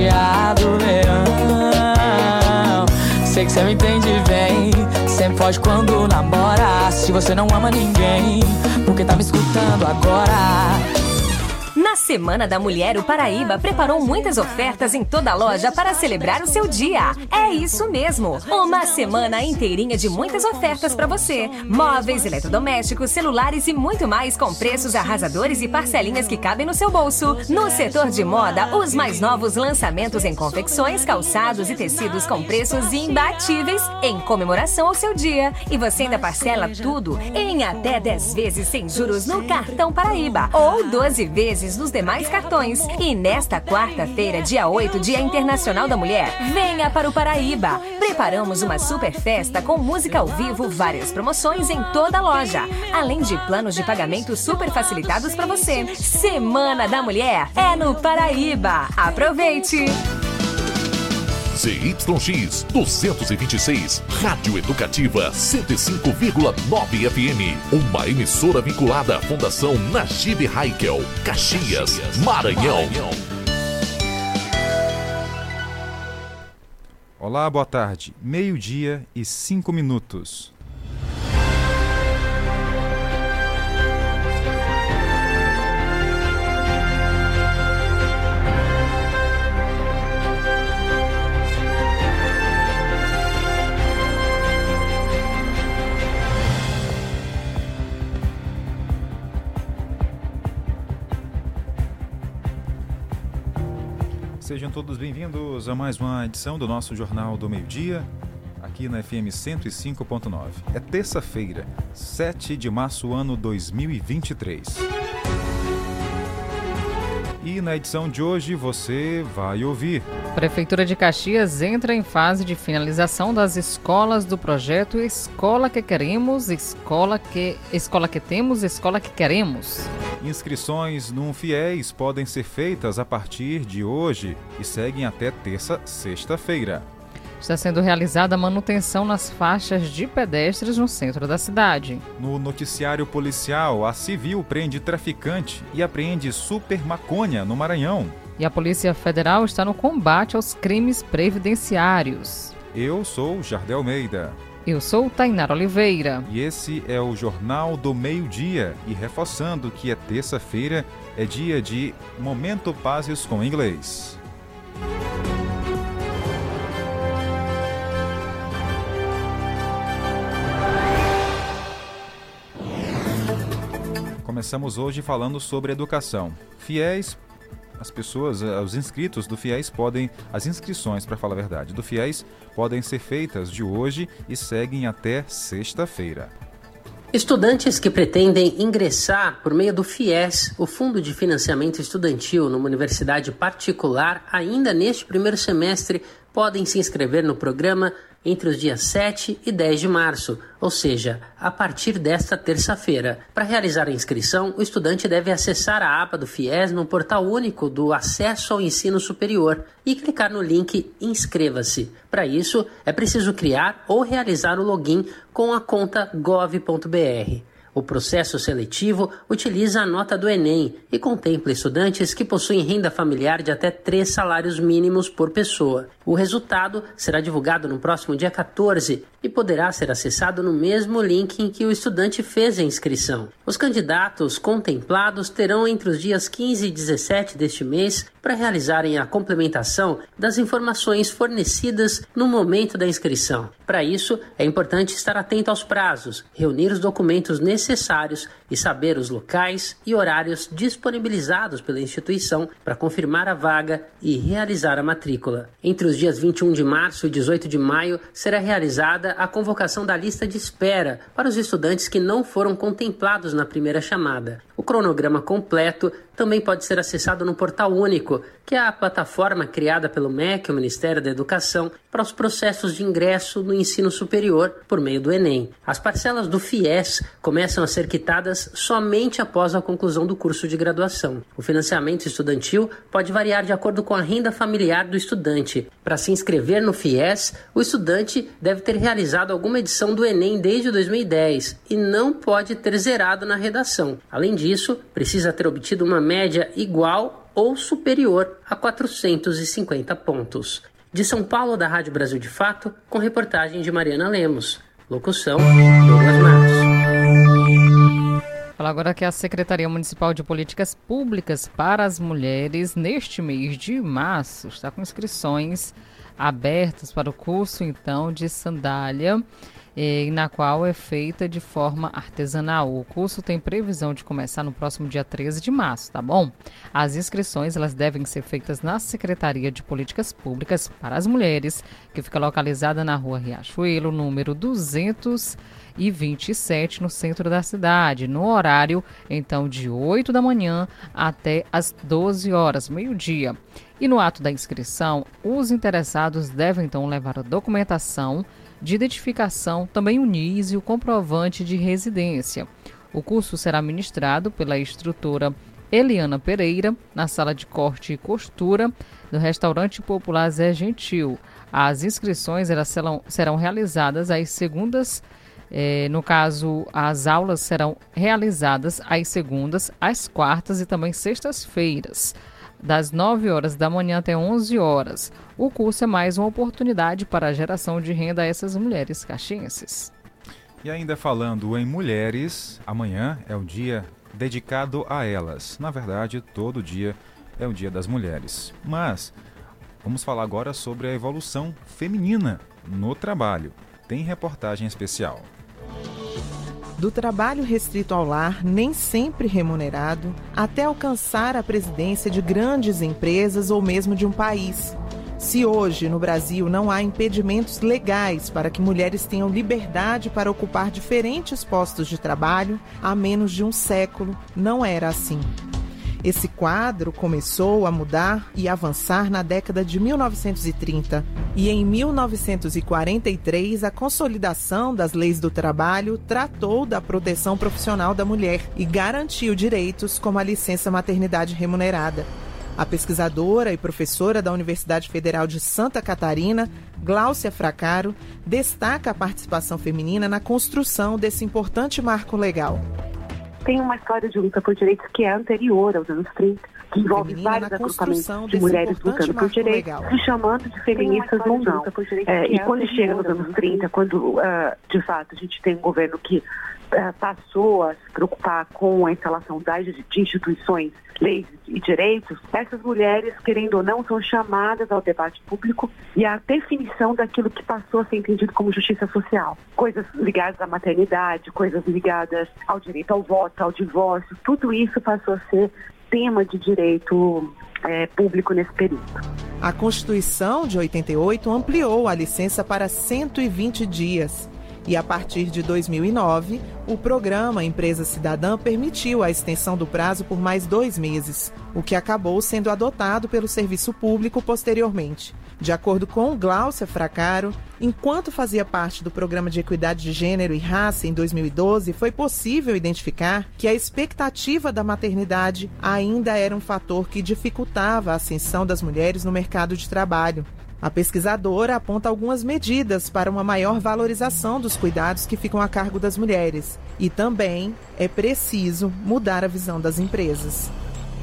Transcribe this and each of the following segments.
dia do verão. Sei que você me entende bem. Sempre foge quando namora. Se você não ama ninguém, porque tá me escutando agora. Na Semana da Mulher, o Paraíba preparou muitas ofertas em toda a loja para celebrar o seu dia. É isso mesmo, uma semana inteirinha de muitas ofertas para você. Móveis, eletrodomésticos, celulares e muito mais com preços arrasadores e parcelinhas que cabem no seu bolso. No setor de moda, os mais novos lançamentos em confecções, calçados e tecidos com preços imbatíveis em comemoração ao seu dia. E você ainda parcela tudo em até 10 vezes sem juros no cartão Paraíba ou 12 vezes nos demais cartões. E nesta quarta-feira, dia 8, Dia Internacional da Mulher, venha para o Paraíba. Preparamos uma super festa com música ao vivo, várias promoções em toda a loja, além de planos de pagamento super facilitados para você. Semana da Mulher é no Paraíba. Aproveite! ZYX 226, Rádio Educativa 105,9 FM. Uma emissora vinculada à Fundação Najib Haikel, Caxias, Maranhão. Olá, boa tarde. Meio-dia e cinco minutos. Sejam todos bem-vindos a mais uma edição do nosso Jornal do Meio-Dia, aqui na FM 105.9. É terça-feira, 7 de março, ano 2023. E na edição de hoje você vai ouvir. Prefeitura de Caxias entra em fase de finalização das escolas do projeto Escola que Queremos, Escola que, escola que Temos, Escola que Queremos. Inscrições no FIES podem ser feitas a partir de hoje e seguem até terça, sexta-feira. Está sendo realizada a manutenção nas faixas de pedestres no centro da cidade. No noticiário policial, a civil prende traficante e apreende super maconha no Maranhão. E a Polícia Federal está no combate aos crimes previdenciários. Eu sou Jardel Almeida. Eu sou Tainara Oliveira. E esse é o Jornal do Meio-Dia. E reforçando que é terça-feira, é dia de Momento Pazes com Inglês. Começamos hoje falando sobre educação. Fiéis as pessoas, eh, os inscritos do FIES podem, as inscrições, para falar a verdade, do FIES podem ser feitas de hoje e seguem até sexta-feira. Estudantes que pretendem ingressar por meio do FIES, o Fundo de Financiamento Estudantil, numa universidade particular, ainda neste primeiro semestre, podem se inscrever no programa entre os dias 7 e 10 de março, ou seja, a partir desta terça-feira. Para realizar a inscrição, o estudante deve acessar a aba do FIES no portal único do Acesso ao Ensino Superior e clicar no link Inscreva-se. Para isso, é preciso criar ou realizar o login com a conta gov.br. O processo seletivo utiliza a nota do Enem e contempla estudantes que possuem renda familiar de até três salários mínimos por pessoa. O resultado será divulgado no próximo dia 14 e poderá ser acessado no mesmo link em que o estudante fez a inscrição. Os candidatos contemplados terão entre os dias 15 e 17 deste mês para realizarem a complementação das informações fornecidas no momento da inscrição. Para isso, é importante estar atento aos prazos, reunir os documentos necessários e saber os locais e horários disponibilizados pela instituição para confirmar a vaga e realizar a matrícula. Entre os dias 21 de março e 18 de maio será realizada a convocação da lista de espera para os estudantes que não foram contemplados na primeira chamada. O cronograma completo também pode ser acessado no Portal Único, que é a plataforma criada pelo MEC, o Ministério da Educação, para os processos de ingresso no ensino superior por meio do Enem. As parcelas do FIES começam a ser quitadas somente após a conclusão do curso de graduação. O financiamento estudantil pode variar de acordo com a renda familiar do estudante. Para se inscrever no FIES, o estudante deve ter realizado alguma edição do Enem desde 2010 e não pode ter zerado na redação. Além disso, precisa ter obtido uma média igual ou superior a 450 pontos. De São Paulo, da Rádio Brasil de Fato, com reportagem de Mariana Lemos. Locução: Douglas Matos. Fala agora que a Secretaria Municipal de Políticas Públicas para as Mulheres, neste mês de março, está com inscrições abertas para o curso, então, de sandália eh, na qual é feita de forma artesanal. O curso tem previsão de começar no próximo dia 13 de março, tá bom? As inscrições elas devem ser feitas na Secretaria de Políticas Públicas para as Mulheres, que fica localizada na rua Riachuelo, número 227, no centro da cidade, no horário então de 8 da manhã até as 12 horas, meio-dia. E no ato da inscrição, os interessados devem então levar a documentação de identificação, também o NIS e o comprovante de residência. O curso será ministrado pela instrutora Eliana Pereira, na sala de corte e costura do restaurante popular Zé Gentil. As inscrições serão, serão realizadas às segundas, eh, no caso, as aulas serão realizadas às segundas, às quartas e também sextas-feiras das 9 horas da manhã até 11 horas. O curso é mais uma oportunidade para a geração de renda a essas mulheres caxienses. E ainda falando em mulheres, amanhã é o dia dedicado a elas. Na verdade, todo dia é o dia das mulheres. Mas vamos falar agora sobre a evolução feminina no trabalho. Tem reportagem especial do trabalho restrito ao lar, nem sempre remunerado, até alcançar a presidência de grandes empresas ou mesmo de um país. Se hoje no Brasil não há impedimentos legais para que mulheres tenham liberdade para ocupar diferentes postos de trabalho, há menos de um século não era assim. Esse quadro começou a mudar e avançar na década de 1930. E em 1943, a consolidação das leis do trabalho tratou da proteção profissional da mulher e garantiu direitos como a licença maternidade remunerada. A pesquisadora e professora da Universidade Federal de Santa Catarina, Gláucia Fracaro, destaca a participação feminina na construção desse importante marco legal tem uma história de luta por direitos que é anterior aos anos 30, que envolve vários agrupamentos de mulheres lutando por direitos, se chamando de feministas ou não. É, e é quando chega nos anos 30, quando uh, de fato a gente tem um governo que uh, passou a se preocupar com a instalação das, de instituições, leis e direitos, essas mulheres, querendo ou não, são chamadas ao debate público e à definição daquilo que passou a ser entendido como justiça social. Coisas ligadas à maternidade, coisas ligadas ao direito ao voto, ao divórcio, tudo isso passou a ser tema de direito é, público nesse período. A Constituição de 88 ampliou a licença para 120 dias. E a partir de 2009, o programa Empresa Cidadã permitiu a extensão do prazo por mais dois meses, o que acabou sendo adotado pelo serviço público posteriormente. De acordo com Glaucia Fracaro, enquanto fazia parte do Programa de Equidade de Gênero e Raça em 2012, foi possível identificar que a expectativa da maternidade ainda era um fator que dificultava a ascensão das mulheres no mercado de trabalho. A pesquisadora aponta algumas medidas para uma maior valorização dos cuidados que ficam a cargo das mulheres. E também é preciso mudar a visão das empresas.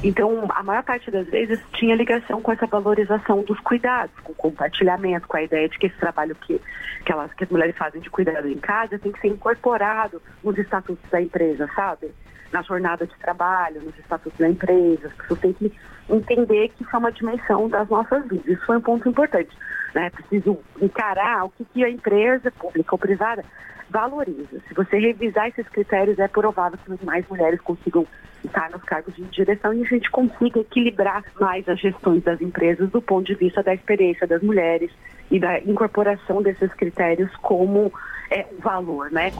Então, a maior parte das vezes tinha ligação com essa valorização dos cuidados, com o compartilhamento, com a ideia de que esse trabalho que, que, elas, que as mulheres fazem de cuidado em casa tem que ser incorporado nos estatutos da empresa, sabe? Na jornada de trabalho, nos estatutos da empresa. As pessoas têm que entender que isso é uma dimensão das nossas vidas. Isso foi um ponto importante. Né? Preciso encarar o que, que a empresa pública ou privada valoriza. Se você revisar esses critérios, é provável que mais mulheres consigam estar nos cargos de direção e a gente consiga equilibrar mais as gestões das empresas do ponto de vista da experiência das mulheres e da incorporação desses critérios como é, valor, né?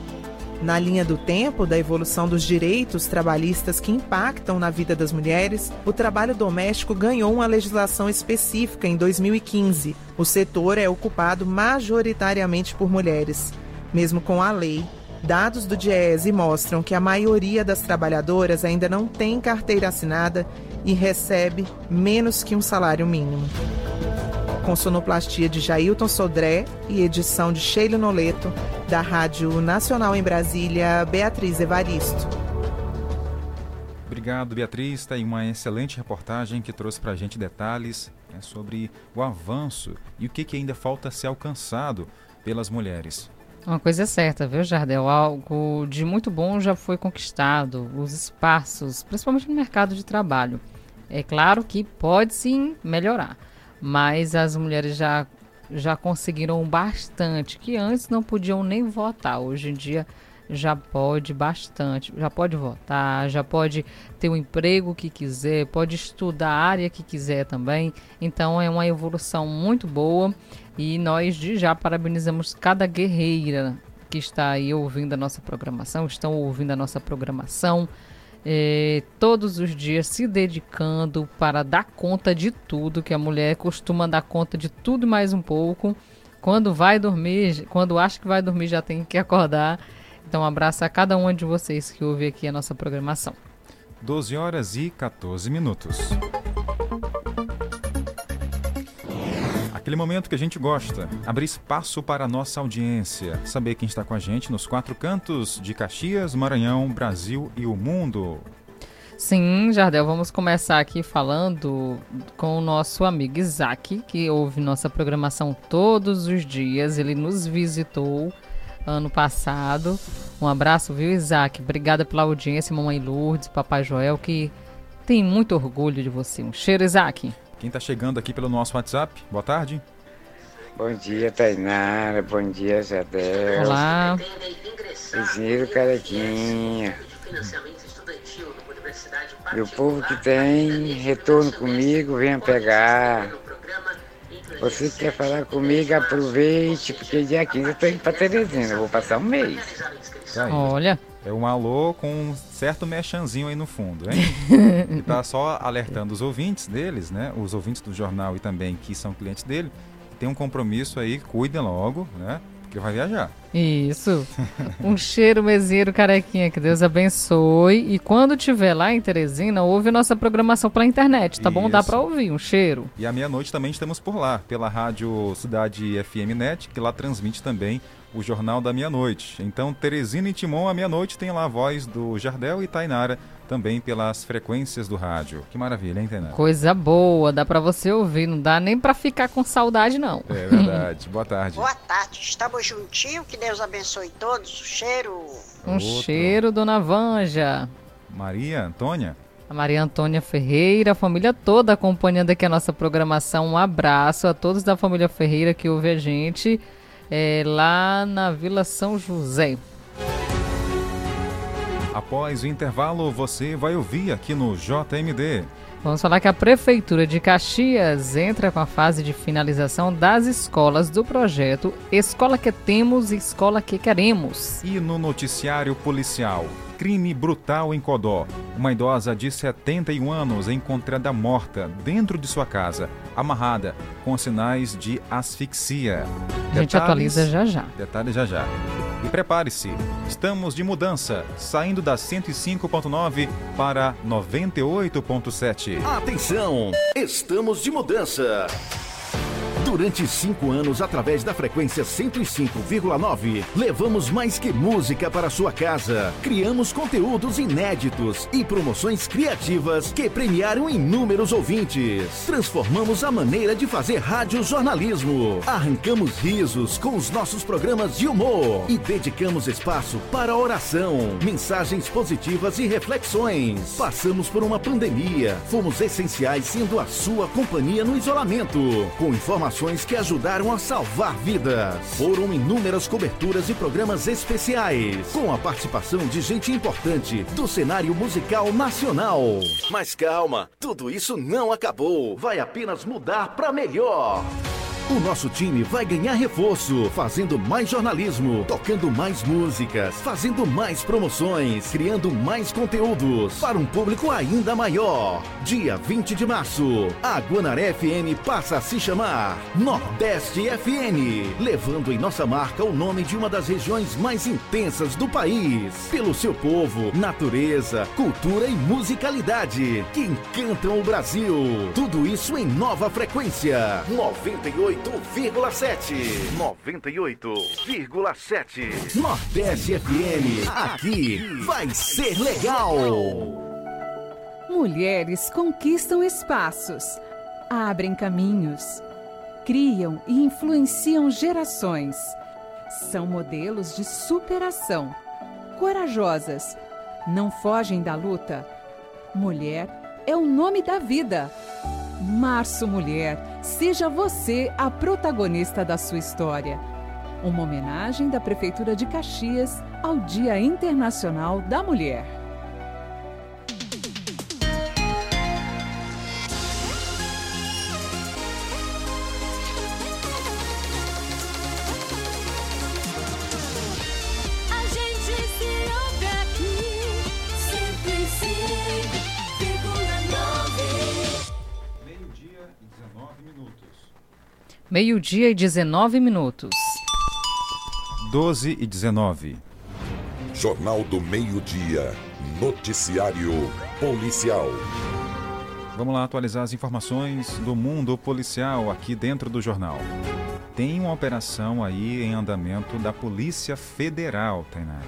Na linha do tempo da evolução dos direitos trabalhistas que impactam na vida das mulheres, o trabalho doméstico ganhou uma legislação específica em 2015. O setor é ocupado majoritariamente por mulheres. Mesmo com a lei, dados do DIESE mostram que a maioria das trabalhadoras ainda não tem carteira assinada e recebe menos que um salário mínimo. Com sonoplastia de Jailton Sodré e edição de Sheila Noleto, da Rádio Nacional em Brasília, Beatriz Evaristo. Obrigado, Beatriz. Está aí uma excelente reportagem que trouxe para a gente detalhes né, sobre o avanço e o que, que ainda falta ser alcançado pelas mulheres. Uma coisa é certa, viu, Jardel? Algo de muito bom já foi conquistado, os espaços, principalmente no mercado de trabalho. É claro que pode sim melhorar, mas as mulheres já, já conseguiram bastante, que antes não podiam nem votar. Hoje em dia já pode bastante, já pode votar, já pode ter o emprego que quiser, pode estudar a área que quiser também. Então é uma evolução muito boa e nós de já parabenizamos cada guerreira que está aí ouvindo a nossa programação, estão ouvindo a nossa programação. É, todos os dias se dedicando para dar conta de tudo, que a mulher costuma dar conta de tudo e mais um pouco. Quando vai dormir, quando acha que vai dormir, já tem que acordar então, um abraço a cada uma de vocês que ouve aqui a nossa programação. 12 horas e 14 minutos. Aquele momento que a gente gosta, abrir espaço para a nossa audiência, saber quem está com a gente nos quatro cantos de Caxias, Maranhão, Brasil e o mundo. Sim, Jardel, vamos começar aqui falando com o nosso amigo Isaac, que ouve nossa programação todos os dias. Ele nos visitou ano passado. Um abraço, viu, Isaac? Obrigada pela audiência, mamãe Lourdes, papai Joel, que tem muito orgulho de você. Um cheiro, Isaac. Quem está chegando aqui pelo nosso WhatsApp, boa tarde. Bom dia, Tainara. Bom dia, Jadel. Olá. Vizinho Carequinha. E o povo que tem retorno comigo, venha pegar. Você quer falar comigo, aproveite, porque dia 15 eu tô indo pra Teresina, eu vou passar um mês. Tá Olha. É um alô com um certo mechanzinho aí no fundo, hein? tá só alertando os ouvintes deles, né? Os ouvintes do jornal e também que são clientes dele, tem um compromisso aí, cuidem logo, né? Porque vai viajar. Isso. Um cheiro meseiro carequinha, que Deus abençoe. E quando tiver lá em Teresina, ouve nossa programação pela internet, tá Isso. bom? Dá para ouvir, um cheiro. E à meia-noite também estamos por lá, pela rádio Cidade FM Net, que lá transmite também o Jornal da Meia-Noite. Então, Teresina e Timon, à meia-noite, tem lá a voz do Jardel e Tainara, também pelas frequências do rádio. Que maravilha, hein, Tainara? Coisa boa, dá para você ouvir, não dá nem para ficar com saudade, não. É verdade. Boa tarde. Boa tarde, estamos juntinho, que Deus abençoe todos. Cheiro. Um Outro. cheiro, dona Vanja. Maria Antônia. A Maria Antônia Ferreira, a família toda acompanhando aqui a nossa programação. Um abraço a todos da família Ferreira que ouve a gente é, lá na Vila São José. Após o intervalo, você vai ouvir aqui no JMD. Vamos falar que a Prefeitura de Caxias entra com a fase de finalização das escolas do projeto Escola que Temos e Escola que Queremos. E no noticiário policial, crime brutal em Codó. Uma idosa de 71 anos é encontrada morta dentro de sua casa, amarrada, com sinais de asfixia. A gente Detalhes, atualiza já já. Detalhes já já. E prepare-se, estamos de mudança, saindo da 105.9 para 98.7. Atenção, estamos de mudança. Durante cinco anos, através da frequência 105,9, levamos mais que música para sua casa. Criamos conteúdos inéditos e promoções criativas que premiaram inúmeros ouvintes. Transformamos a maneira de fazer rádio jornalismo. Arrancamos risos com os nossos programas de humor e dedicamos espaço para oração, mensagens positivas e reflexões. Passamos por uma pandemia, fomos essenciais sendo a sua companhia no isolamento, com informações ações que ajudaram a salvar vidas. Foram inúmeras coberturas e programas especiais, com a participação de gente importante do cenário musical nacional. Mas calma, tudo isso não acabou. Vai apenas mudar para melhor. O nosso time vai ganhar reforço, fazendo mais jornalismo, tocando mais músicas, fazendo mais promoções, criando mais conteúdos para um público ainda maior. Dia 20 de março, a Guanaré FM passa a se chamar Nordeste FM, levando em nossa marca o nome de uma das regiões mais intensas do país, pelo seu povo, natureza, cultura e musicalidade que encantam o Brasil. Tudo isso em nova frequência. 98 98,7. 98,7. Nordeste FM. Aqui vai ser legal. Mulheres conquistam espaços, abrem caminhos, criam e influenciam gerações. São modelos de superação. Corajosas, não fogem da luta. Mulher é o nome da vida. Março Mulher, seja você a protagonista da sua história. Uma homenagem da Prefeitura de Caxias ao Dia Internacional da Mulher. Meio-dia e 19 minutos. 12 e 19. Jornal do Meio-Dia. Noticiário Policial. Vamos lá atualizar as informações do mundo policial aqui dentro do jornal. Tem uma operação aí em andamento da Polícia Federal, Tainara.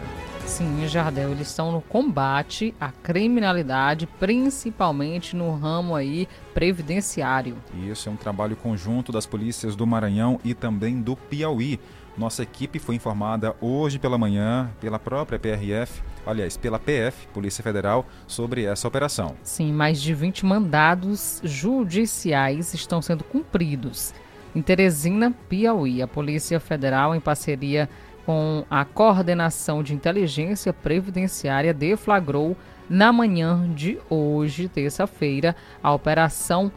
Sim, Jardel, eles estão no combate à criminalidade, principalmente no ramo aí previdenciário. E isso é um trabalho conjunto das polícias do Maranhão e também do Piauí. Nossa equipe foi informada hoje pela manhã pela própria PRF, aliás, pela PF, Polícia Federal, sobre essa operação. Sim, mais de 20 mandados judiciais estão sendo cumpridos. Em Teresina, Piauí, a Polícia Federal, em parceria com a Coordenação de Inteligência Previdenciária, deflagrou na manhã de hoje, terça-feira, a Operação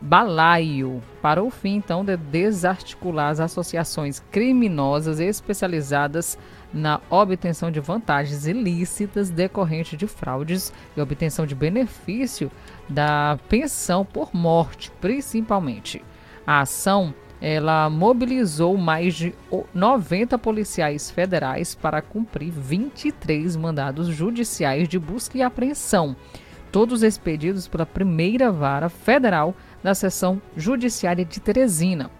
Balaio, para o fim, então, de desarticular as associações criminosas especializadas na obtenção de vantagens ilícitas decorrentes de fraudes e obtenção de benefício da pensão por morte, principalmente. A ação ela mobilizou mais de 90 policiais federais para cumprir 23 mandados judiciais de busca e apreensão, todos expedidos pela primeira vara federal da seção judiciária de Teresina,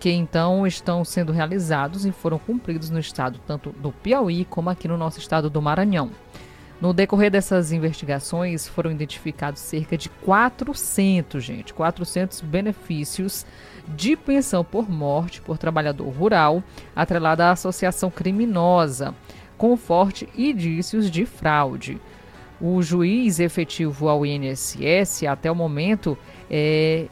que então estão sendo realizados e foram cumpridos no estado tanto do Piauí como aqui no nosso estado do Maranhão. No decorrer dessas investigações foram identificados cerca de 400, gente, 400 benefícios de pensão por morte por trabalhador rural, atrelada à associação criminosa, com forte indícios de fraude. O juiz efetivo ao INSS, até o momento, é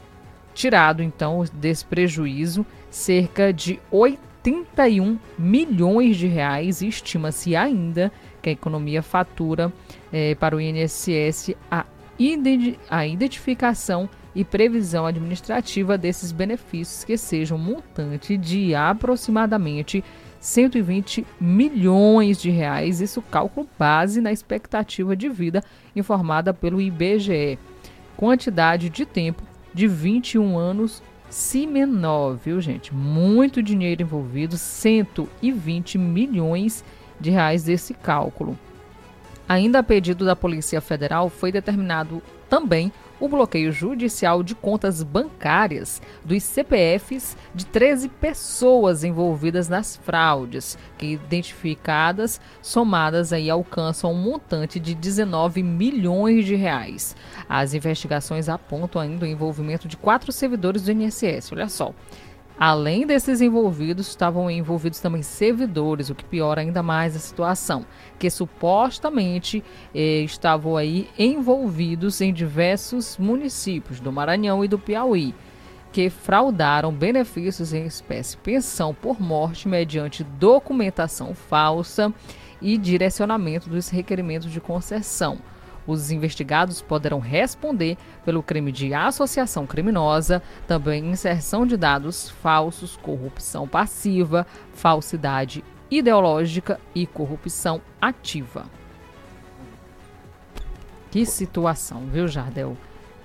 tirado então desse prejuízo cerca de 81 milhões de reais estima-se ainda que a economia fatura é, para o INSS a, a identificação e previsão administrativa desses benefícios que sejam montante de aproximadamente 120 milhões de reais, isso cálculo base na expectativa de vida informada pelo IBGE. Quantidade de tempo de 21 anos, se menor, viu gente? Muito dinheiro envolvido, 120 milhões de reais desse cálculo. Ainda a pedido da Polícia Federal, foi determinado também o bloqueio judicial de contas bancárias dos CPFs de 13 pessoas envolvidas nas fraudes, que identificadas, somadas aí alcançam um montante de 19 milhões de reais. As investigações apontam ainda o envolvimento de quatro servidores do INSS, olha só. Além desses envolvidos, estavam envolvidos também servidores, o que piora ainda mais a situação, que supostamente eh, estavam aí envolvidos em diversos municípios do Maranhão e do Piauí, que fraudaram benefícios em espécie pensão por morte mediante documentação falsa e direcionamento dos requerimentos de concessão. Os investigados poderão responder pelo crime de associação criminosa, também inserção de dados falsos, corrupção passiva, falsidade ideológica e corrupção ativa. Que situação, viu, Jardel?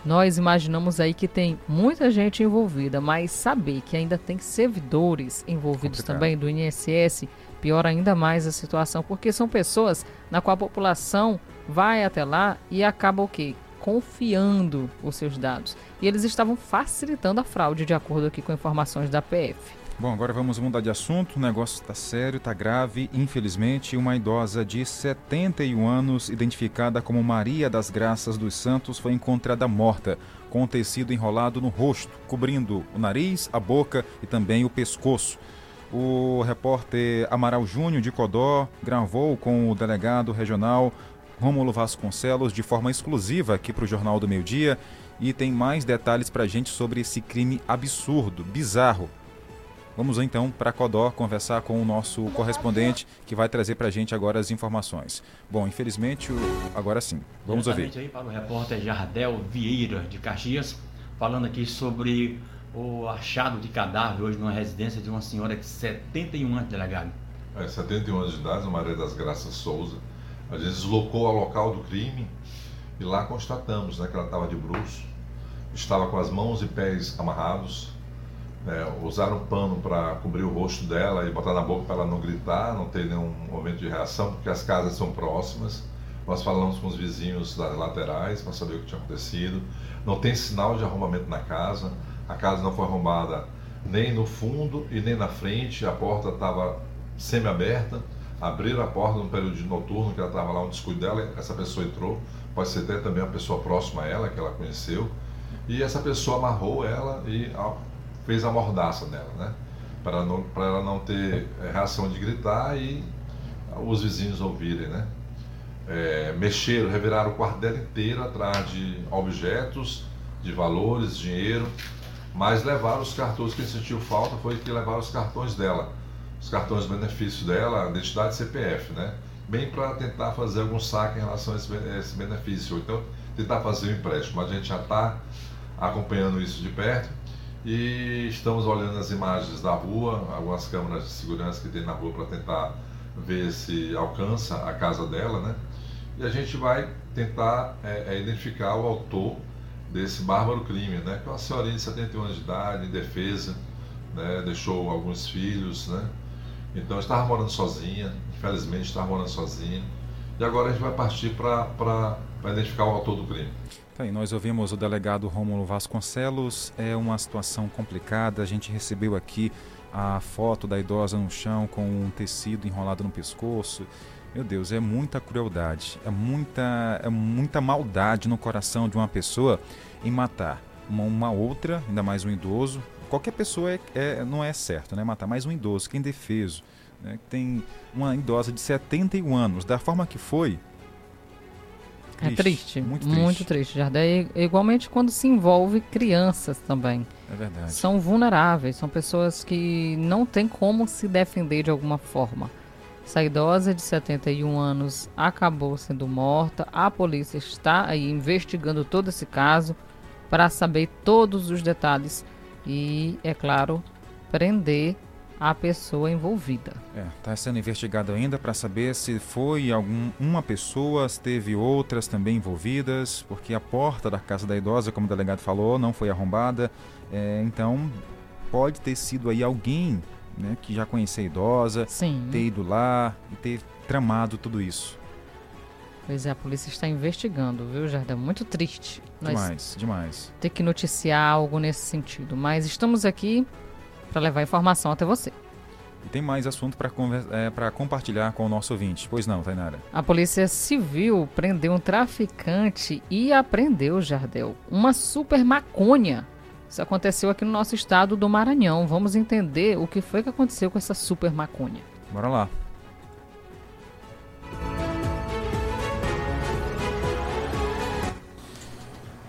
Nós imaginamos aí que tem muita gente envolvida, mas saber que ainda tem servidores envolvidos Complicado. também do INSS piora ainda mais a situação, porque são pessoas na qual a população vai até lá e acaba o quê? Confiando os seus dados. E eles estavam facilitando a fraude, de acordo aqui com informações da PF. Bom, agora vamos mudar de assunto. O negócio está sério, está grave. Infelizmente, uma idosa de 71 anos, identificada como Maria das Graças dos Santos, foi encontrada morta, com tecido enrolado no rosto, cobrindo o nariz, a boca e também o pescoço. O repórter Amaral Júnior de Codó gravou com o delegado regional Rômulo Vasconcelos de forma exclusiva aqui para o Jornal do Meio Dia e tem mais detalhes para a gente sobre esse crime absurdo, bizarro. Vamos então para Codó conversar com o nosso correspondente que vai trazer para a gente agora as informações. Bom, infelizmente, agora sim. Vamos ouvir. aí para o repórter Jardel Vieira de Caxias, falando aqui sobre o achado de cadáver hoje numa residência de uma senhora de 71 anos, delegado. É, 71 anos de idade, a Maria das Graças Souza. A gente deslocou ao local do crime e lá constatamos né, que ela estava de bruço, estava com as mãos e pés amarrados, né, usaram pano para cobrir o rosto dela e botar na boca para ela não gritar, não ter nenhum momento de reação, porque as casas são próximas. Nós falamos com os vizinhos das laterais para saber o que tinha acontecido. Não tem sinal de arrombamento na casa. A casa não foi arrombada nem no fundo e nem na frente. A porta estava semi-aberta. Abriram a porta no período de noturno, que ela estava lá um descuido dela. Essa pessoa entrou. Pode ser até também uma pessoa próxima a ela, que ela conheceu. E essa pessoa amarrou ela e fez a mordaça dela, né? Para ela não ter é, reação de gritar e os vizinhos ouvirem, né? É, mexeram, reviraram o quarto dela inteiro atrás de objetos, de valores, dinheiro, mas levaram os cartões, que sentiu falta foi que levaram os cartões dela, os cartões de benefício dela, a identidade CPF, né? Bem para tentar fazer algum saque em relação a esse, benefício, ou então tentar fazer o um empréstimo. A gente já está acompanhando isso de perto e estamos olhando as imagens da rua, algumas câmeras de segurança que tem na rua para tentar ver se alcança a casa dela, né? E a gente vai tentar é, identificar o autor desse bárbaro crime, né? Que é uma senhorinha de 71 anos de idade, indefesa, né? Deixou alguns filhos, né? Então estava morando sozinha, infelizmente estava morando sozinha. E agora a gente vai partir para identificar o autor do crime. Tá aí, nós ouvimos o delegado Rômulo Vasconcelos. É uma situação complicada. A gente recebeu aqui a foto da idosa no chão com um tecido enrolado no pescoço. Meu Deus, é muita crueldade, é muita, é muita maldade no coração de uma pessoa em matar uma, uma outra, ainda mais um idoso. Qualquer pessoa é, é, não é certo, né? Matar mais um idoso, que é indefeso. Né? Tem uma idosa de 71 anos, da forma que foi, é triste, muito triste. Muito triste, Jardel. E, igualmente quando se envolve crianças também. É verdade. São vulneráveis, são pessoas que não têm como se defender de alguma forma. Essa idosa de 71 anos acabou sendo morta. A polícia está aí investigando todo esse caso para saber todos os detalhes e, é claro, prender a pessoa envolvida. Está é, tá sendo investigado ainda para saber se foi algum, uma pessoa, se teve outras também envolvidas, porque a porta da casa da idosa, como o delegado falou, não foi arrombada. É, então, pode ter sido aí alguém né, que já conhecia a idosa, Sim. ter ido lá e ter tramado tudo isso. Pois é, a polícia está investigando, viu, Jardim? Muito triste. Demais, demais. Ter que noticiar algo nesse sentido. Mas estamos aqui para levar informação até você. E tem mais assunto para é, compartilhar com o nosso ouvinte. Pois não, Tainara? A Polícia Civil prendeu um traficante e apreendeu, Jardel, uma super maconha. Isso aconteceu aqui no nosso estado do Maranhão. Vamos entender o que foi que aconteceu com essa super maconha. Bora lá.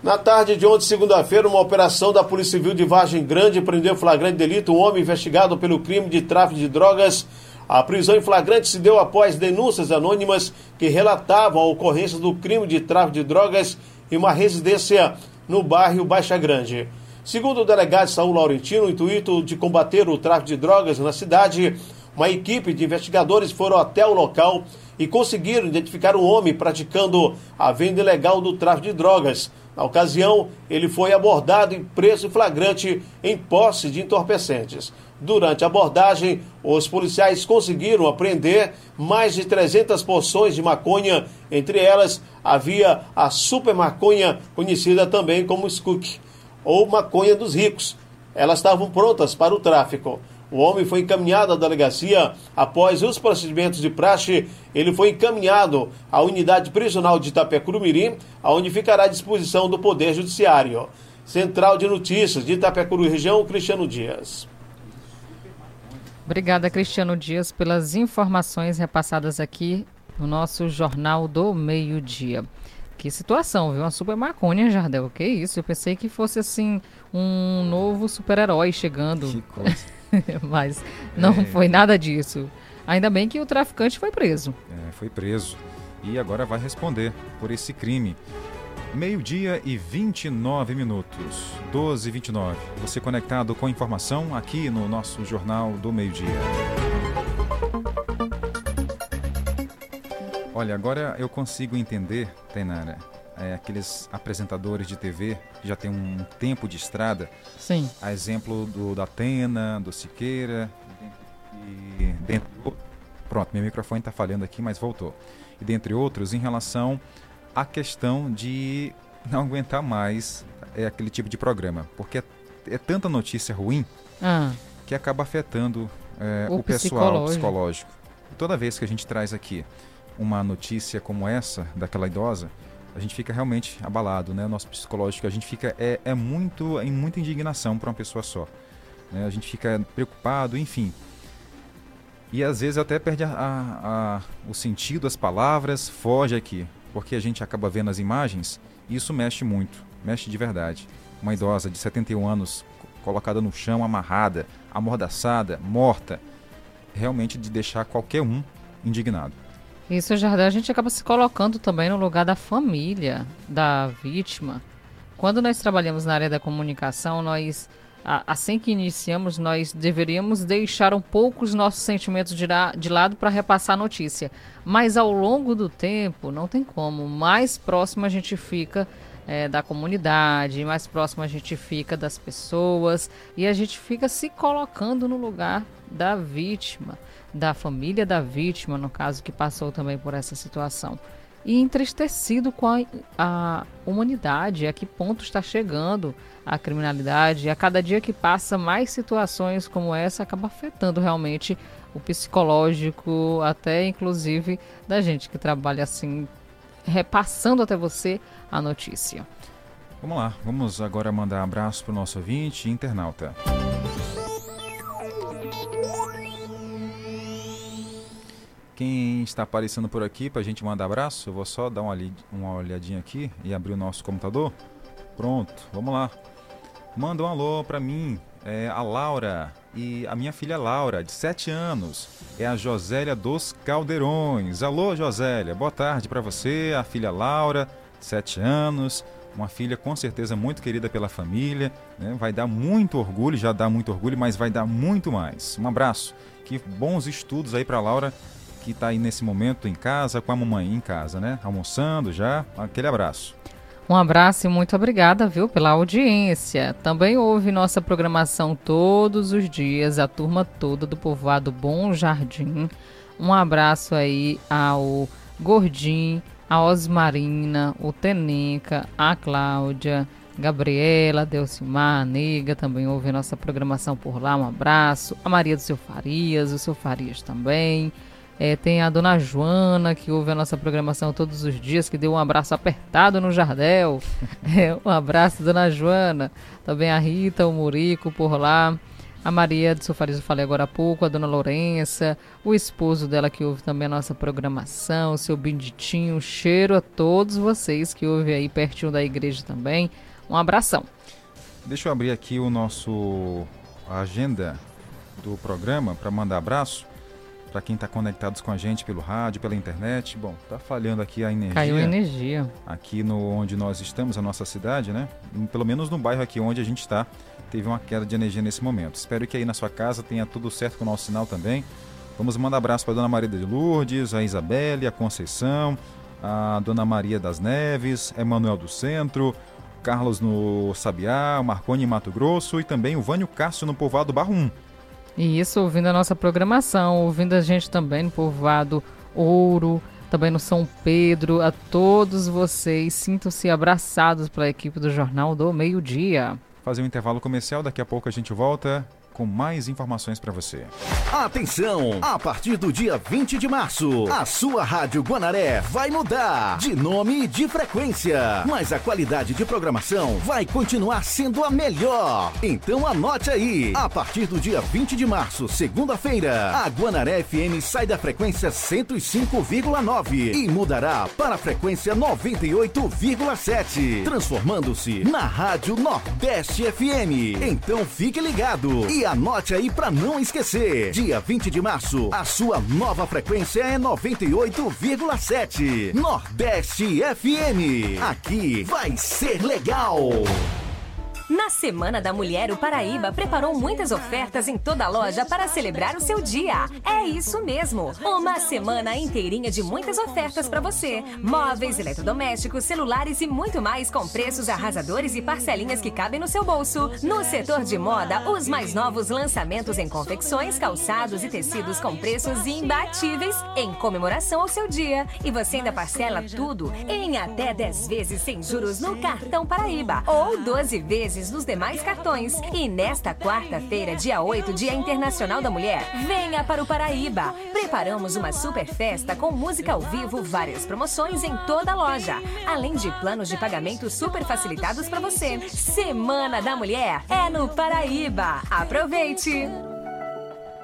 Na tarde de ontem, segunda-feira, uma operação da Polícia Civil de Vargem Grande prendeu flagrante delito um homem investigado pelo crime de tráfico de drogas. A prisão em flagrante se deu após denúncias anônimas que relatavam a ocorrência do crime de tráfico de drogas em uma residência no bairro Baixa Grande. Segundo o delegado Saul Laurentino, o intuito de combater o tráfico de drogas na cidade, uma equipe de investigadores foram até o local e conseguiram identificar um homem praticando a venda ilegal do tráfico de drogas. Na ocasião, ele foi abordado e preso em flagrante em posse de entorpecentes. Durante a abordagem, os policiais conseguiram apreender mais de 300 porções de maconha, entre elas havia a super maconha, conhecida também como skunk, ou maconha dos ricos. Elas estavam prontas para o tráfico. O homem foi encaminhado à delegacia. Após os procedimentos de praxe, ele foi encaminhado à unidade prisional de Itapecuru-Mirim, onde ficará à disposição do Poder Judiciário. Central de Notícias de Itapecuru Região, Cristiano Dias. Obrigada, Cristiano Dias, pelas informações repassadas aqui no nosso Jornal do Meio-Dia. Que situação, viu? Uma super maconha, Jardel. Que isso? Eu pensei que fosse assim um novo super-herói chegando. Que coisa. Mas não É. foi nada disso. Ainda bem que o traficante foi preso. É, foi preso e agora vai responder por esse crime. Meio-dia e 29 minutos, 12 e 29. Você conectado com a informação aqui no nosso Jornal do Meio-Dia. Olha, agora eu consigo entender, Tainara, é, aqueles apresentadores de TV que já tem um tempo de estrada. Sim. A exemplo do da Atena, do Siqueira e dentre o- Pronto, meu microfone está falhando aqui, mas voltou. E dentre outros, em relação à questão de não aguentar mais é, aquele tipo de programa. Porque é, é tanta notícia ruim Ah. que acaba afetando é, O o, pessoal psicológico. psicológico. E toda vez que a gente traz aqui uma notícia como essa, daquela idosa, a gente fica realmente abalado, né? O nosso psicológico, a gente fica é, é muito em muita indignação para uma pessoa só. né? A gente fica preocupado, enfim. E às vezes até perde a- a- a- o sentido, as palavras, foge aqui, porque a gente acaba vendo as imagens e isso mexe muito, mexe de verdade. Uma idosa de 71 anos co- colocada no chão, amarrada, amordaçada, morta, realmente de deixar qualquer um indignado. Isso, Jardel, a gente acaba se colocando também no lugar da família da vítima. Quando nós trabalhamos na área da comunicação, nós, assim que iniciamos, nós deveríamos deixar um pouco os nossos sentimentos de, de lado para repassar a notícia. Mas ao longo do tempo, não tem como. Mais próximo a gente fica eh, da comunidade, mais próximo a gente fica das pessoas e a gente fica se colocando no lugar da vítima, da família da vítima, no caso, que passou também por essa situação. E entristecido com a, a humanidade, a que ponto está chegando a criminalidade. A cada dia que passa, mais situações como essa acaba afetando realmente o psicológico, até inclusive da gente que trabalha assim, repassando até você a notícia. Vamos lá, vamos agora mandar abraço para o nosso ouvinte internauta. Quem está aparecendo por aqui para a gente mandar abraço, eu vou só dar uma, li- uma olhadinha aqui e abrir o nosso computador. Pronto, vamos lá. Manda um alô para mim, é a Laura e a minha filha Laura, de 7 anos. É a Josélia dos Caldeirões. Alô, Josélia, boa tarde para você, a filha Laura, de 7 anos. Uma filha com certeza muito querida pela família. né? Vai dar muito orgulho, já dá muito orgulho, mas vai dar muito mais. Um abraço. Que bons estudos aí para Laura, que está aí nesse momento em casa, com a mamãe em casa, né? Almoçando já. Aquele abraço. Um abraço e muito obrigada, viu, pela audiência. Também ouve nossa programação todos os dias, a turma toda do povoado Bom Jardim. Um abraço aí ao Gordim, a Osmarina, o Teneca, a Cláudia, Gabriela, Delcimar, a Nega, também ouve nossa programação por lá. Um abraço. A Maria do Seu Farias, o Seu Farias também. É, tem a dona Joana, que ouve a nossa programação todos os dias, que deu um abraço apertado no Jardel. É, um abraço, dona Joana. Também a Rita, o Murico por lá. A Maria de Sofariz, eu falei agora há pouco, a dona Lourença, o esposo dela que ouve também a nossa programação, o seu Benditinho, um cheiro a todos vocês que ouvem aí pertinho da igreja também. Um abração. Deixa eu abrir aqui o nosso agenda do programa para mandar abraço para quem está conectados com a gente pelo rádio, pela internet. Bom, tá falhando aqui a energia. Caiu a energia. Aqui no onde nós estamos, a nossa cidade, né? Pelo menos no bairro aqui onde a gente está, teve uma queda de energia nesse momento. Espero que aí na sua casa tenha tudo certo com o nosso sinal também. Vamos mandar abraço para Dona Maria de Lourdes, a Isabelle, a Conceição, a Dona Maria das Neves, Emanuel do Centro, Carlos no Sabiá, Marconi em Mato Grosso e também o Vânio Cássio no povoado Barro 1. E isso ouvindo a nossa programação, ouvindo a gente também no povoado Ouro, também no São Pedro, a todos vocês, sintam-se abraçados pela equipe do Jornal do Meio Dia. Fazer um intervalo comercial, daqui a pouco a gente volta com mais informações para você. Atenção! A partir do dia 20 de março, a sua Rádio Guanaré vai mudar de nome e de frequência. Mas a qualidade de programação vai continuar sendo a melhor. Então anote aí. A partir do dia 20 de março, segunda-feira, a Guanaré FM sai da frequência 105,9 e mudará para a frequência 98,7, transformando-se na Rádio Nordeste FM. Então fique ligado e anote aí pra não esquecer. Dia 20 de março, a sua nova frequência é 98,7. Nordeste FM. Aqui vai ser legal. Na Semana da Mulher, o Paraíba preparou muitas ofertas em toda a loja para celebrar o seu dia. É isso mesmo! Uma semana inteirinha de muitas ofertas para você. Móveis, eletrodomésticos, celulares e muito mais com preços arrasadores e parcelinhas que cabem no seu bolso. No setor de moda, os mais novos lançamentos em confecções, calçados e tecidos com preços imbatíveis em comemoração ao seu dia. E você ainda parcela tudo em até 10 vezes sem juros no cartão Paraíba ou 12 vezes nos demais cartões. E nesta quarta-feira, dia 8, Dia Internacional da Mulher, venha para o Paraíba. Preparamos uma super festa com música ao vivo, várias promoções em toda a loja, além de planos de pagamento super facilitados para você. Semana da Mulher é no Paraíba. Aproveite!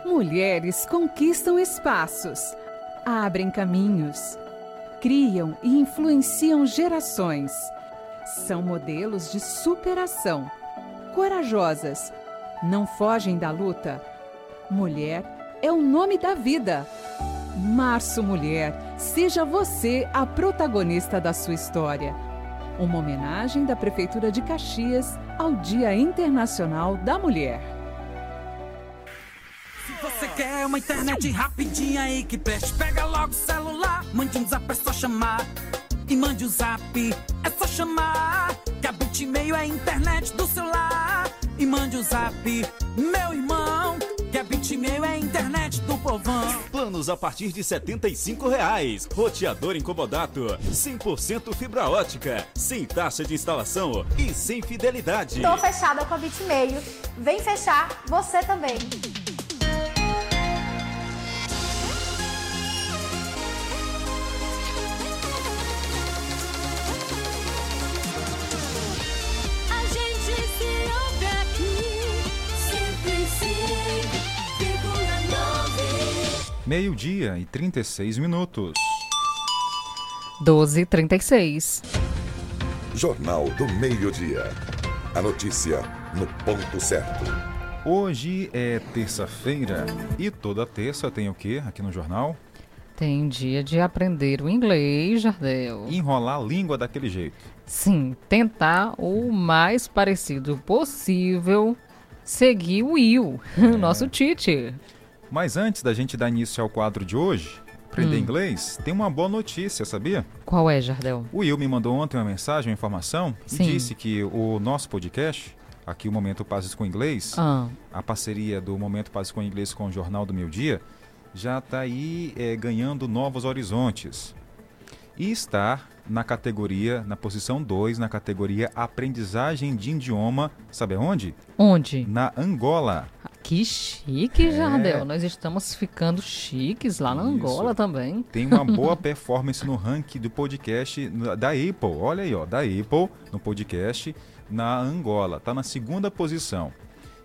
Mulheres conquistam espaços, abrem caminhos, criam e influenciam gerações. São modelos de superação, corajosas, não fogem da luta. Mulher é o nome da vida. Março Mulher, seja você a protagonista da sua história. Uma homenagem da Prefeitura de Caxias ao Dia Internacional da Mulher. Se você quer uma internet rapidinha aí que preste, pega logo o celular, mande um zap, é só chamar. E mande o zap, é só chamar. Que a Bitmail é a internet do celular. E mande o zap, meu irmão. Que a Bitmail é a internet do povão. Planos a partir de 75 reais. Roteador incomodato. 100% fibra ótica. Sem taxa de instalação e sem fidelidade. Tô fechada com a Bitmail. Vem fechar você também. Meio-dia e 36 minutos. 12 36 Jornal do Meio-Dia. A notícia no ponto certo. Hoje é terça-feira e toda terça tem o que aqui no jornal? Tem dia de aprender o inglês, Jardel. Enrolar a língua daquele jeito. Sim, tentar o mais parecido possível seguir o Will, nosso teacher. Mas antes da gente dar início ao quadro de hoje, aprender Hum. inglês, tem uma boa notícia, sabia? Qual é, Jardel? O Will me mandou ontem uma mensagem, uma informação, e Sim. disse que o nosso podcast, aqui o Momento Pazes com Inglês, Ah. a parceria do Momento Pazes com Inglês com o Jornal do Meio Dia, já está aí eh, ganhando novos horizontes. E está na categoria, na posição 2, na categoria Aprendizagem de Idioma, sabe aonde? Onde? Na Angola. Que chique, É. Jardel. Nós estamos ficando chiques lá na Angola também. Tem uma boa performance no ranking do podcast da Apple. Olha aí, ó, da Apple no podcast na Angola. Tá na segunda posição.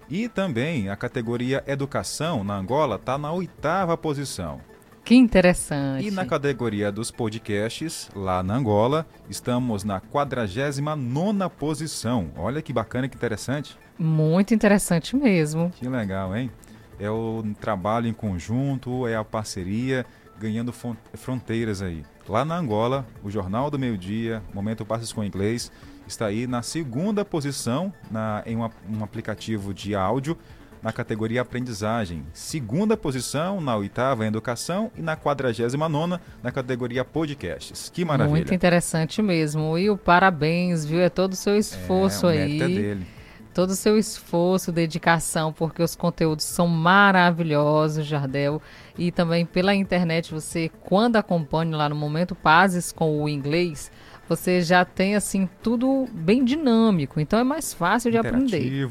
E também a categoria Educação na Angola tá na oitava posição. Que interessante. E na categoria dos podcasts, lá na Angola, estamos na 49ª posição. Olha que bacana, que interessante. Muito interessante mesmo. Que legal, hein? É o trabalho em conjunto, é a parceria, ganhando fron- fronteiras aí. Lá na Angola, o Jornal do Meio Dia, Momento Passos com Inglês, está aí na segunda posição na, em uma- um aplicativo de áudio na categoria aprendizagem. Segunda posição na oitava em educação e na 49ª na categoria podcasts. Que maravilha. Muito interessante mesmo. E o parabéns, viu? É todo o seu esforço o aí. é dele. Todo o seu esforço, dedicação, porque os conteúdos são maravilhosos, Jardel. E também pela internet, você, quando acompanha lá no Momento Pazes com o inglês, você já tem, assim, tudo bem dinâmico. Então é mais fácil de aprender.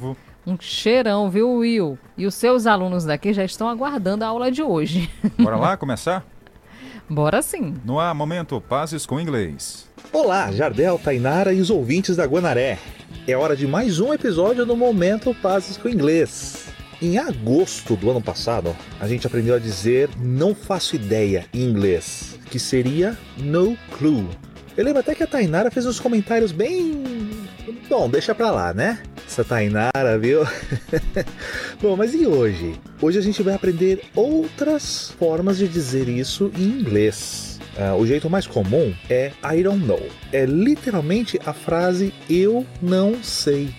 Um cheirão, viu, Will? E os seus alunos daqui já estão aguardando a aula de hoje. Bora lá começar? Bora sim. No ar, momento Pazes com Inglês. Olá, Jardel, Tainara e os ouvintes da Guanaré. É hora de mais um episódio do Momento Pazes com Inglês. Em agosto do ano passado, a gente aprendeu a dizer não faço ideia em inglês, que seria no clue. Eu lembro até que a Tainara fez uns comentários bem. Bom, deixa pra lá, né? Essa Tainara, viu? Bom, mas e hoje? Hoje a gente vai aprender outras formas de dizer isso em inglês. Ah, o jeito mais comum é I don't know. É literalmente a frase eu não sei.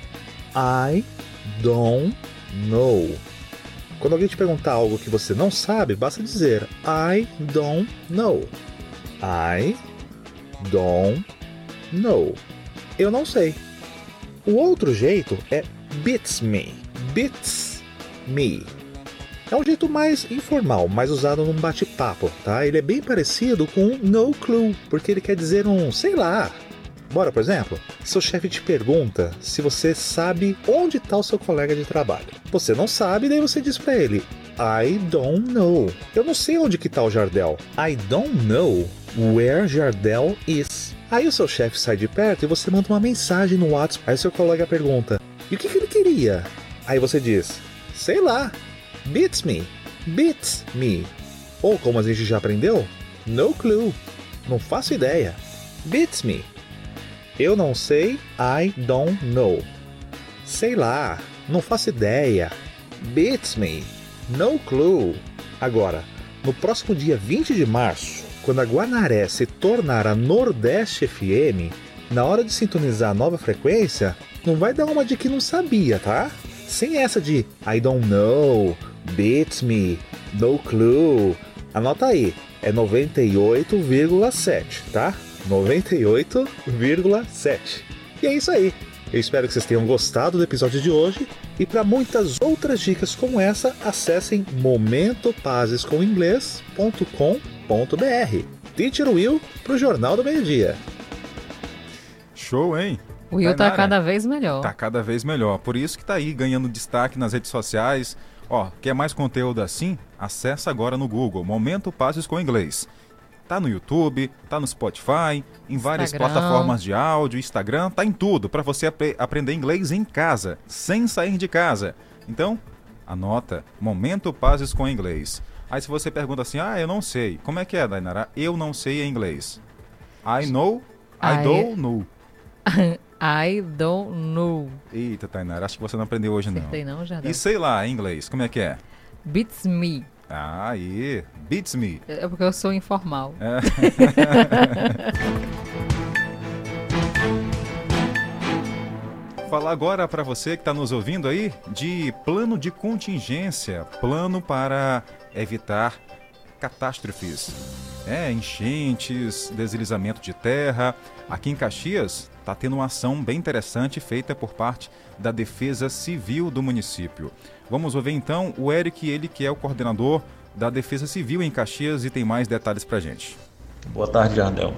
I don't know. Quando alguém te perguntar algo que você não sabe, basta dizer I don't know. I don't know. Eu não sei. O outro jeito é beats me. Beats me. É um jeito mais informal, mais usado num bate-papo, tá? Ele é bem parecido com no clue, porque ele quer dizer um, sei lá. Bora, por exemplo, seu chefe te pergunta se você sabe onde está o seu colega de trabalho. Você não sabe, daí você diz para ele: I don't know. Eu não sei onde que tá o Jardel. I don't know where Jardel is. Aí o seu chefe sai de perto e você manda uma mensagem no WhatsApp. Aí seu colega pergunta: E o que, que ele queria? Aí você diz: Sei lá. Beats me. Beats me. Ou como a gente já aprendeu, no clue. Não faço ideia. Beats me. Eu não sei, I don't know. Sei lá, não faço ideia. Beats me. No clue. Agora, no próximo dia 20 de março, quando a Guanaré se tornar a Nordeste FM, na hora de sintonizar a nova frequência, não vai dar uma de que não sabia, tá? Sem essa de I don't know, beats me, no clue. Anota aí, é 98,7, tá? 98,7. E é isso aí. Eu espero que vocês tenham gostado do episódio de hoje e para muitas outras dicas como essa, acessem momentopazescominglês.com.br. Teacher Will pro Jornal do Meio-Dia. Show, hein? O Will tá Tainara, cada vez melhor. Tá cada vez melhor. Por isso que tá aí ganhando destaque nas redes sociais. Ó, quer mais conteúdo assim? Acessa agora no Google Momento Pazes com Inglês. Tá no YouTube, tá no Spotify, em várias Instagram. plataformas de áudio, Instagram, tá em tudo para você apre- aprender inglês em casa, sem sair de casa. Então, anota Momento Pazes com Inglês. Aí se você pergunta assim: "Ah, eu não sei". Como é que é, Dainara? Eu não sei em inglês. I know, I, I- don't know. I don't know. Eita, Tainara, acho que você não aprendeu hoje não. Acertei não, Jardel? E sei lá, em inglês, como é que é? Beats me. Ah, aí, beats me. É porque eu sou informal. É. Falar agora para você que está nos ouvindo aí de plano de contingência, plano para evitar catástrofes. É, enchentes, deslizamento de terra. Aqui em Caxias está tendo uma ação bem interessante feita por parte da Defesa Civil do município. Vamos ouvir então o Eric, ele que é o coordenador da Defesa Civil em Caxias e tem mais detalhes para gente. Boa tarde, Jardel.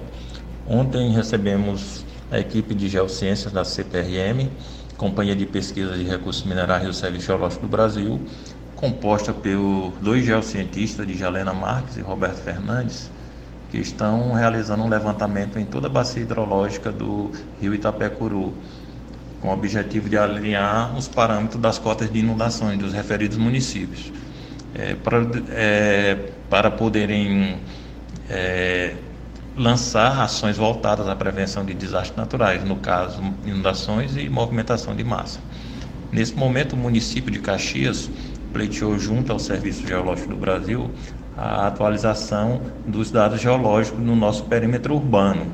Ontem recebemos a equipe de Geociências da CPRM, Companhia de Pesquisa de Recursos Minerais do Serviço Geológico do Brasil, composta por dois geocientistas de Jalena Marques e Roberto Fernandes, que estão realizando um levantamento em toda a bacia hidrológica do rio Itapecuru, com o objetivo de alinhar os parâmetros das cotas de inundações dos referidos municípios. É, para, é, para poderem é, lançar ações voltadas à prevenção de desastres naturais, no caso, inundações e movimentação de massa. Nesse momento, o município de Caxias pleiteou junto ao Serviço Geológico do Brasil a atualização dos dados geológicos no nosso perímetro urbano,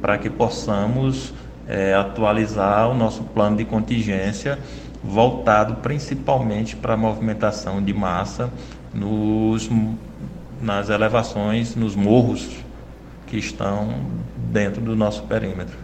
para que possamos é, atualizar o nosso plano de contingência voltado principalmente para a movimentação de massa nos, nas elevações, nos morros que estão dentro do nosso perímetro.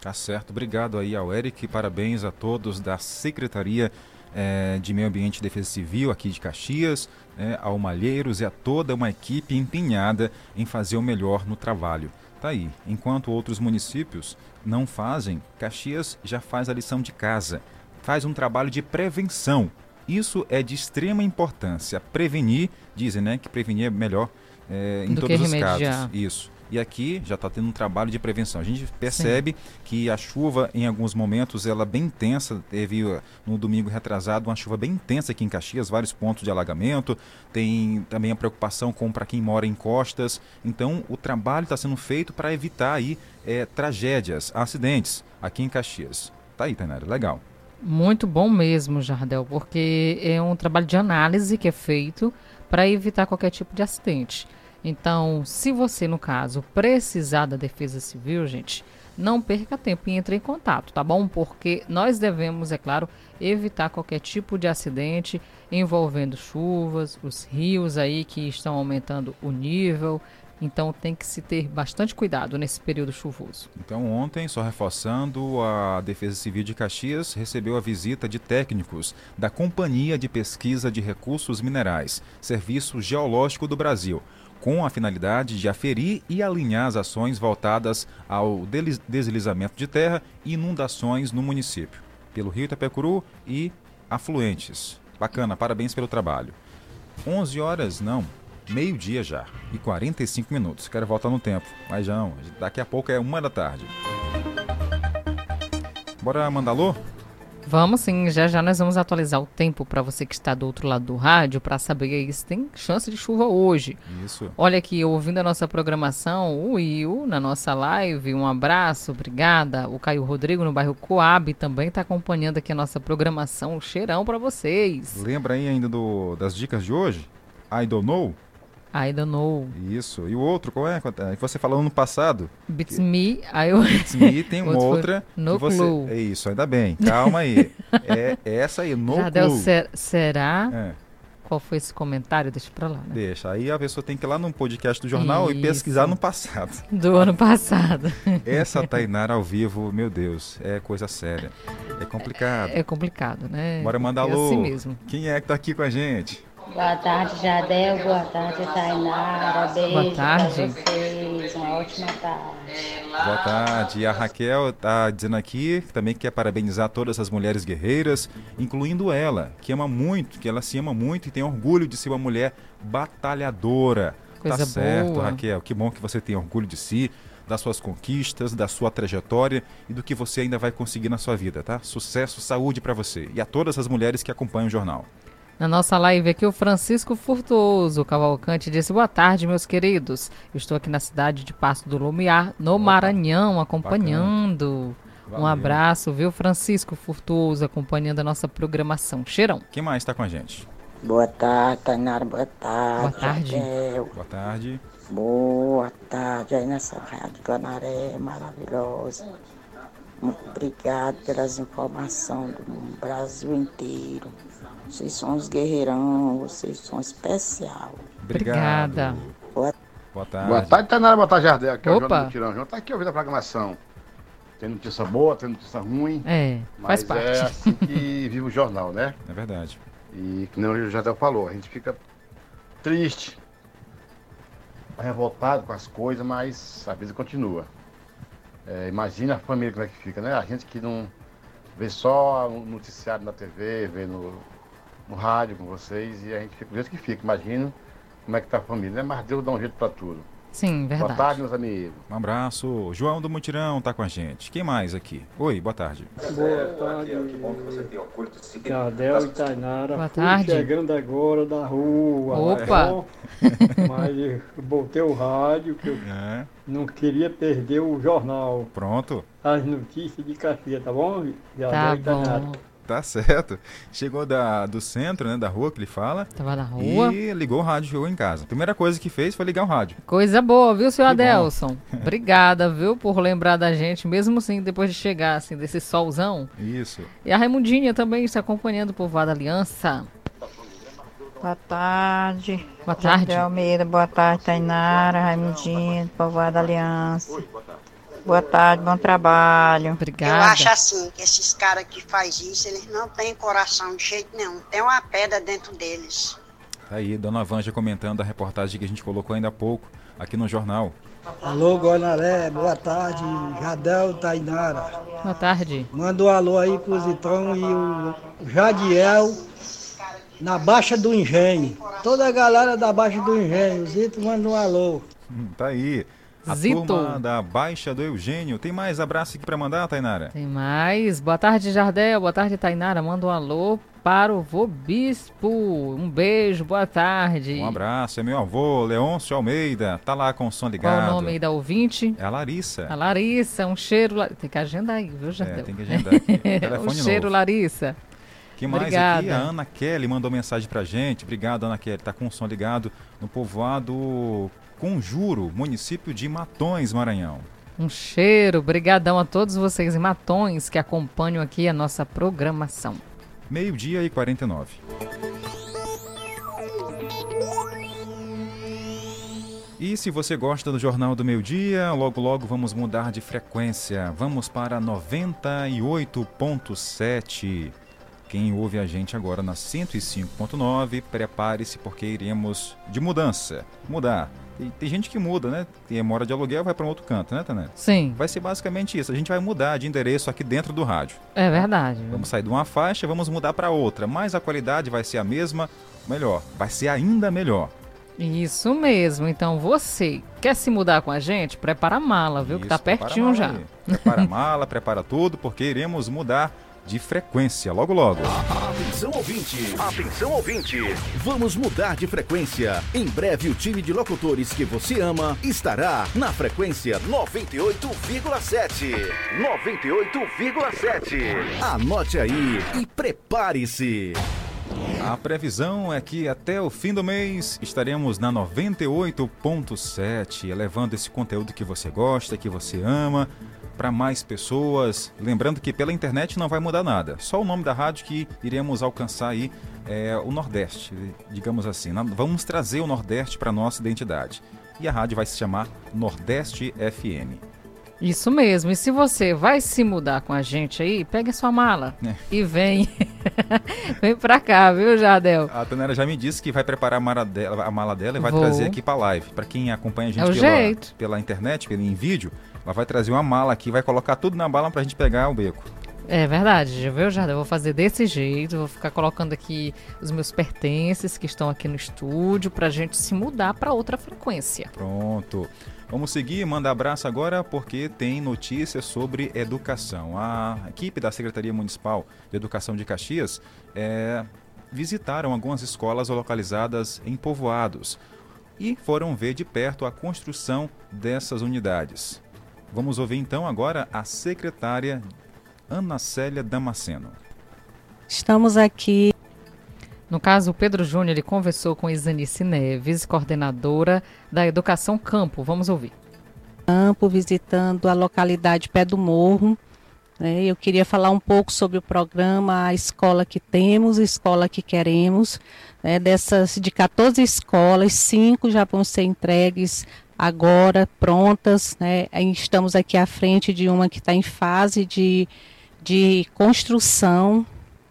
Tá certo, obrigado aí ao Eric, parabéns a todos da Secretaria eh, de Meio Ambiente e Defesa Civil aqui de Caxias, né, ao Malheiros e a toda uma equipe empenhada em fazer o melhor no trabalho. Tá aí, enquanto outros municípios não fazem, Caxias já faz a lição de casa. faz um trabalho de prevenção. Isso é de extrema importância. Prevenir, dizem, né, que prevenir é melhor é, em Do todos os casos. Isso. E aqui já está tendo um trabalho de prevenção. A gente percebe que a chuva, em alguns momentos, ela é bem intensa. Teve uh, no domingo retrasado uma chuva bem intensa aqui em Caxias, vários pontos de alagamento. Tem também a preocupação com para quem mora em costas. Então, o trabalho está sendo feito para evitar aí eh, tragédias, acidentes aqui em Caxias. Tá aí, Tainara, legal. Muito bom mesmo, Jardel, porque é um trabalho de análise que é feito para evitar qualquer tipo de acidente. Então, se você, no caso, precisar da Defesa Civil, gente, não perca tempo e entre em contato, tá bom? Porque nós devemos, é claro, evitar qualquer tipo de acidente envolvendo chuvas, os rios aí que estão aumentando o nível. Então, tem que se ter bastante cuidado nesse período chuvoso. Então, ontem, só reforçando, a Defesa Civil de Caxias recebeu a visita de técnicos da Companhia de Pesquisa de Recursos Minerais, Serviço Geológico do Brasil, com a finalidade de aferir e alinhar as ações voltadas ao deslizamento de terra e inundações no município, pelo Rio Itapecuru e afluentes. Bacana, parabéns pelo trabalho. 11 horas, não, meio-dia já, e 45 minutos. Quero voltar no tempo, mas não, daqui a pouco é uma da tarde. Bora mandar alô? Vamos sim, já já nós vamos atualizar o tempo para você que está do outro lado do rádio para saber se tem chance de chuva hoje. Isso. Olha aqui, ouvindo a nossa programação, o Will na nossa live, um abraço, obrigada. O Caio Rodrigo no bairro Coab também está acompanhando aqui a nossa programação. Um cheirão para vocês. Lembra aí ainda do, das dicas de hoje? I don't know? I don't know. Isso. E o outro, qual é? É que você falou no passado. Beats me, aí eu... Beats me tem uma outra. No que você... clue. É isso, ainda bem. Calma aí. é essa aí, no Jardel, clue. ser- será? É. Qual foi esse comentário? Deixa pra lá, né? Deixa. Aí a pessoa tem que ir lá no podcast do jornal e Isso. pesquisar no passado. Do ano passado. Essa Tainara ao vivo, meu Deus, é coisa séria. É complicado. É complicado, né? Bora mandar é alô. assim mesmo. Quem é que tá aqui com a gente? Boa tarde, Jadel. Boa tarde, Tainara. Beijo Boa tarde. pra vocês. Uma ótima tarde. Boa tarde. E a Raquel tá dizendo aqui que também quer parabenizar todas as mulheres guerreiras, incluindo ela, que ama muito, que ela se ama muito e tem orgulho de ser uma mulher batalhadora. Coisa tá certo, boa. Raquel. Que bom que você tem orgulho de si, das suas conquistas, da sua trajetória e do que você ainda vai conseguir na sua vida, tá? Sucesso, saúde pra você e a todas as mulheres que acompanham o jornal. Na nossa live aqui, o Francisco Furtuoso Cavalcante disse: Boa tarde, meus queridos. Eu estou aqui na cidade de Passo do Lumiar, no Maranhão, acompanhando. Um abraço, viu, Francisco Furtuoso, acompanhando a nossa programação. Cheirão. Quem mais está com a gente? Boa tarde, Tainara. Boa tarde. Boa tarde. Jadel. Boa tarde. Boa tarde aí nessa rádio Guanaré maravilhosa. Muito obrigado pelas informações do Brasil inteiro. Vocês são os guerreirão, vocês são especial. Obrigada. Boa, Boa tarde. Boa tarde, Tainara. Boa tarde, Jardel. Aqui é o Opa. João do Mutirão. João tá aqui ouvindo a programação. Tem notícia boa, tem notícia ruim. É, mas faz parte. é assim que vive o jornal, né? É verdade. E que nem o Jardel falou, a gente fica triste, revoltado com as coisas, mas a vida continua. É, imagina a família como é que fica, né? A gente que não vê só o noticiário na TV, vê no, no rádio com vocês, e a gente fica jeito que fica. Imagina como é que tá a família, né? Mas Deus dá um jeito pra tudo. Sim, Boa verdade. tarde, meus amigos. Um abraço. João do Mutirão tá com a gente. Quem mais aqui? Oi, boa tarde. Boa tarde, Jardel e Tainara. Boa tarde. chegando agora da rua. Opa. bom? Mas eu botei o rádio, que eu É, não queria perder o jornal. pronto. As notícias de Caxias, tá bom? Jardel Tá e Tainara. bom. Tá certo. Chegou da, do centro, né, da rua que ele fala. Tava na rua. E ligou o rádio, chegou em casa. Primeira coisa que fez foi ligar o rádio. Coisa boa, viu, seu Que bom. Adelson? Obrigada, viu, por lembrar da gente, mesmo assim, depois de chegar, assim, desse solzão. Isso. E a Raimundinha também está acompanhando o Povoado Aliança. Boa tarde. Boa tarde. Almeida, boa tarde, Tainara, Raimundinho, Povoada Aliança. Boa tarde, bom trabalho. Eu Obrigada. acho assim, que esses caras que faz isso, eles não têm coração de jeito nenhum. Tem uma pedra dentro deles. Tá aí, Dona Vanja comentando a reportagem que a gente colocou ainda há pouco aqui no jornal. Alô, Guanaré, boa tarde. Jadel Tainara. Boa tarde. Manda um alô aí pro Zitão e o Jadiel na Baixa do Engenho. Toda a galera da Baixa do Engenho. O Zito manda um alô. Hum, tá aí. A Zito. turma da Baixa do Eugênio. Tem mais abraço aqui pra mandar, Tainara? Tem mais. Boa tarde, Jardel. Boa tarde, Tainara. Manda um alô para o vô Bispo. Um beijo, boa tarde. Um abraço, é meu avô, Leôncio Almeida. Tá lá com o som Qual ligado. o nome da ouvinte? É a Larissa. A Larissa, um cheiro. Tem que agendar aí, viu, É, Jardel? tem que agendar aqui. Um cheiro, novo. Larissa. Que mais Obrigada. aqui? A Ana Kelly mandou mensagem pra gente. Obrigado, Ana Kelly. Tá com o som ligado no povoado Conjuro, município de Matões, Maranhão. Um cheiro, brigadão a todos vocês em Matões que acompanham aqui a nossa programação. Meio-dia e 49. E se você gosta do Jornal do Meio Dia, logo logo vamos mudar de frequência. Vamos para 98.7. Quem ouve a gente agora na 105.9, prepare-se porque iremos de mudança. Mudar. Tem, tem gente que muda, né? Tem mora de aluguel, vai para um outro canto, né, Tanete? Sim. Vai ser basicamente isso. A gente vai mudar de endereço aqui dentro do rádio. É verdade. Vamos sair de uma faixa, vamos mudar para outra, mas a qualidade vai ser a mesma, melhor, vai ser ainda melhor. Isso mesmo. Então você quer se mudar com a gente? Prepara a mala, viu? que tá Isso, prepara a pertinho mala já. Prepara a mala, prepara tudo, porque iremos mudar de frequência logo logo. Atenção ouvinte, atenção ouvinte. Vamos mudar de frequência. Em breve o time de locutores que você ama estará na frequência 98,7. 98,7. Anote aí e prepare-se. A previsão é que até o fim do mês estaremos na 98.7, levando esse conteúdo que você gosta, que você ama, para mais pessoas. Lembrando que pela internet não vai mudar nada, só o nome da rádio que iremos alcançar aí é o Nordeste, digamos assim. Vamos trazer o Nordeste para nossa identidade. E a rádio vai se chamar Nordeste FM. Isso mesmo. E se você vai se mudar com a gente aí, pega a sua mala É. e vem. vem pra cá, viu, Jardel? A Tanera já me disse que vai preparar a mala dela, a mala dela e vai Vou. trazer aqui para live. Para quem acompanha a gente É pela, pela internet, pelo em vídeo, ela vai trazer uma mala aqui, vai colocar tudo na bala pra gente pegar o beco. É verdade, já viu, Jardel? Eu vou fazer desse jeito, vou ficar colocando aqui os meus pertences que estão aqui no estúdio pra gente se mudar pra outra frequência. Pronto. Vamos seguir, manda abraço agora porque tem notícias sobre educação. A equipe da Secretaria Municipal de Educação de Caxias é, visitaram algumas escolas localizadas em povoados e foram ver de perto a construção dessas unidades. Vamos ouvir então agora a secretária Ana Célia Damasceno. Estamos aqui. No caso, o Pedro Júnior ele conversou com Isanice Neves, coordenadora da Educação Campo. Vamos ouvir. campo, visitando a localidade Pé do Morro. né? Eu queria falar um pouco sobre o programa, a escola que temos, a escola que queremos. né? Dessas de 14 escolas, cinco já vão ser entregues agora, prontas. né? Estamos aqui à frente de uma que está em fase de, de construção.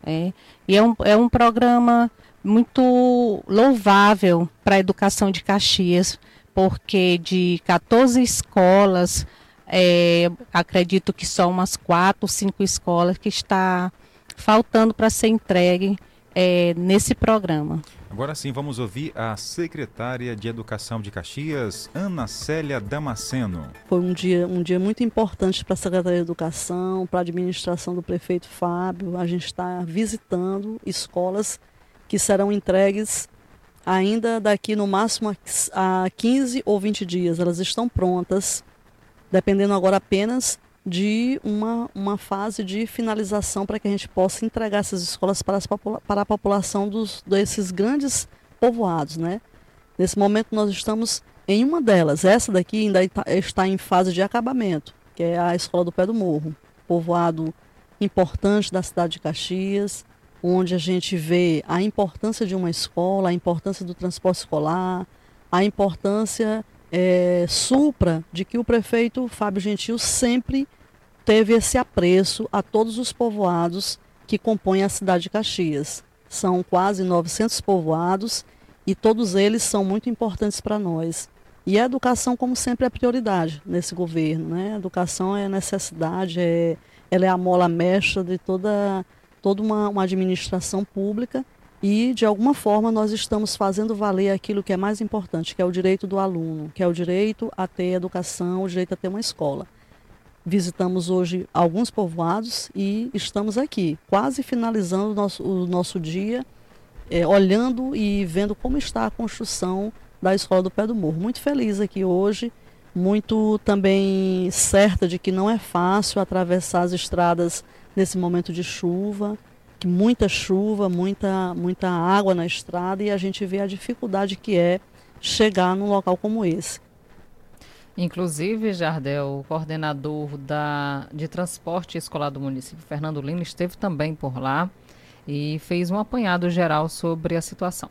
né? E é um, é um programa muito louvável para a educação de Caxias, porque de 14 escolas, é, acredito que só umas quatro, cinco escolas que está faltando para ser entregue é, nesse programa. Agora sim, vamos ouvir a secretária de Educação de Caxias, Ana Célia Damasceno. Foi um dia, um dia muito importante para a Secretaria de Educação, para a administração do prefeito Fábio. A gente está visitando escolas que serão entregues ainda daqui no máximo a a 15 ou 20 dias. Elas estão prontas, dependendo agora apenas de uma, uma fase de finalização para que a gente possa entregar essas escolas para, as para a população dos, desses grandes povoados. Né? Nesse momento nós estamos em uma delas. Essa daqui ainda está- em fase de acabamento, que é a Escola do Pé do Morro, povoado importante da cidade de Caxias, onde a gente vê a importância de uma escola, a importância do transporte escolar, a importância eh, supra de que o prefeito Fábio Gentil sempre teve esse apreço a todos os povoados que compõem a cidade de Caxias. São quase 900 povoados e todos eles são muito importantes para nós. E a educação, como sempre, é prioridade nesse governo. Né? A educação é necessidade, é, ela é a mola mestra de toda, toda uma, uma administração pública e, de alguma forma, nós estamos fazendo valer aquilo que é mais importante, que é o direito do aluno, que é o direito a ter educação, o direito a ter uma escola. Visitamos hoje alguns povoados e estamos aqui, quase finalizando o nosso, o nosso dia, é, olhando e vendo como está a construção da Escola do Pé do Morro. Muito feliz aqui hoje, muito também certa de que não é fácil atravessar as estradas nesse momento de chuva, que muita chuva, muita, muita água na estrada e a gente vê a dificuldade que é chegar num local como esse. Inclusive, Jardel, o coordenador da, de transporte escolar do município, Fernando Lima, esteve também por lá e fez um apanhado geral sobre a situação.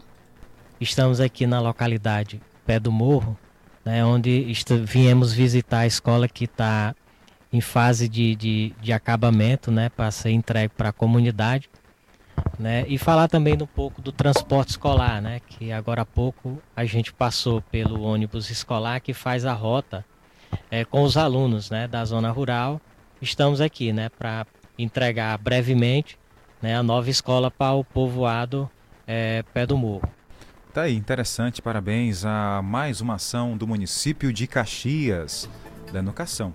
Estamos aqui na localidade Pé do Morro, né, onde viemos visitar a escola que está em fase de, de, de acabamento, né, para ser entregue para a comunidade. Né, e falar também um pouco do transporte escolar, né, que agora há pouco a gente passou pelo ônibus escolar que faz a rota é, com os alunos né, da zona rural. Estamos aqui né, para entregar brevemente né, a nova escola para o povoado é, Pé do Morro. Tá aí, interessante. Parabéns a mais uma ação do município de Caxias da educação.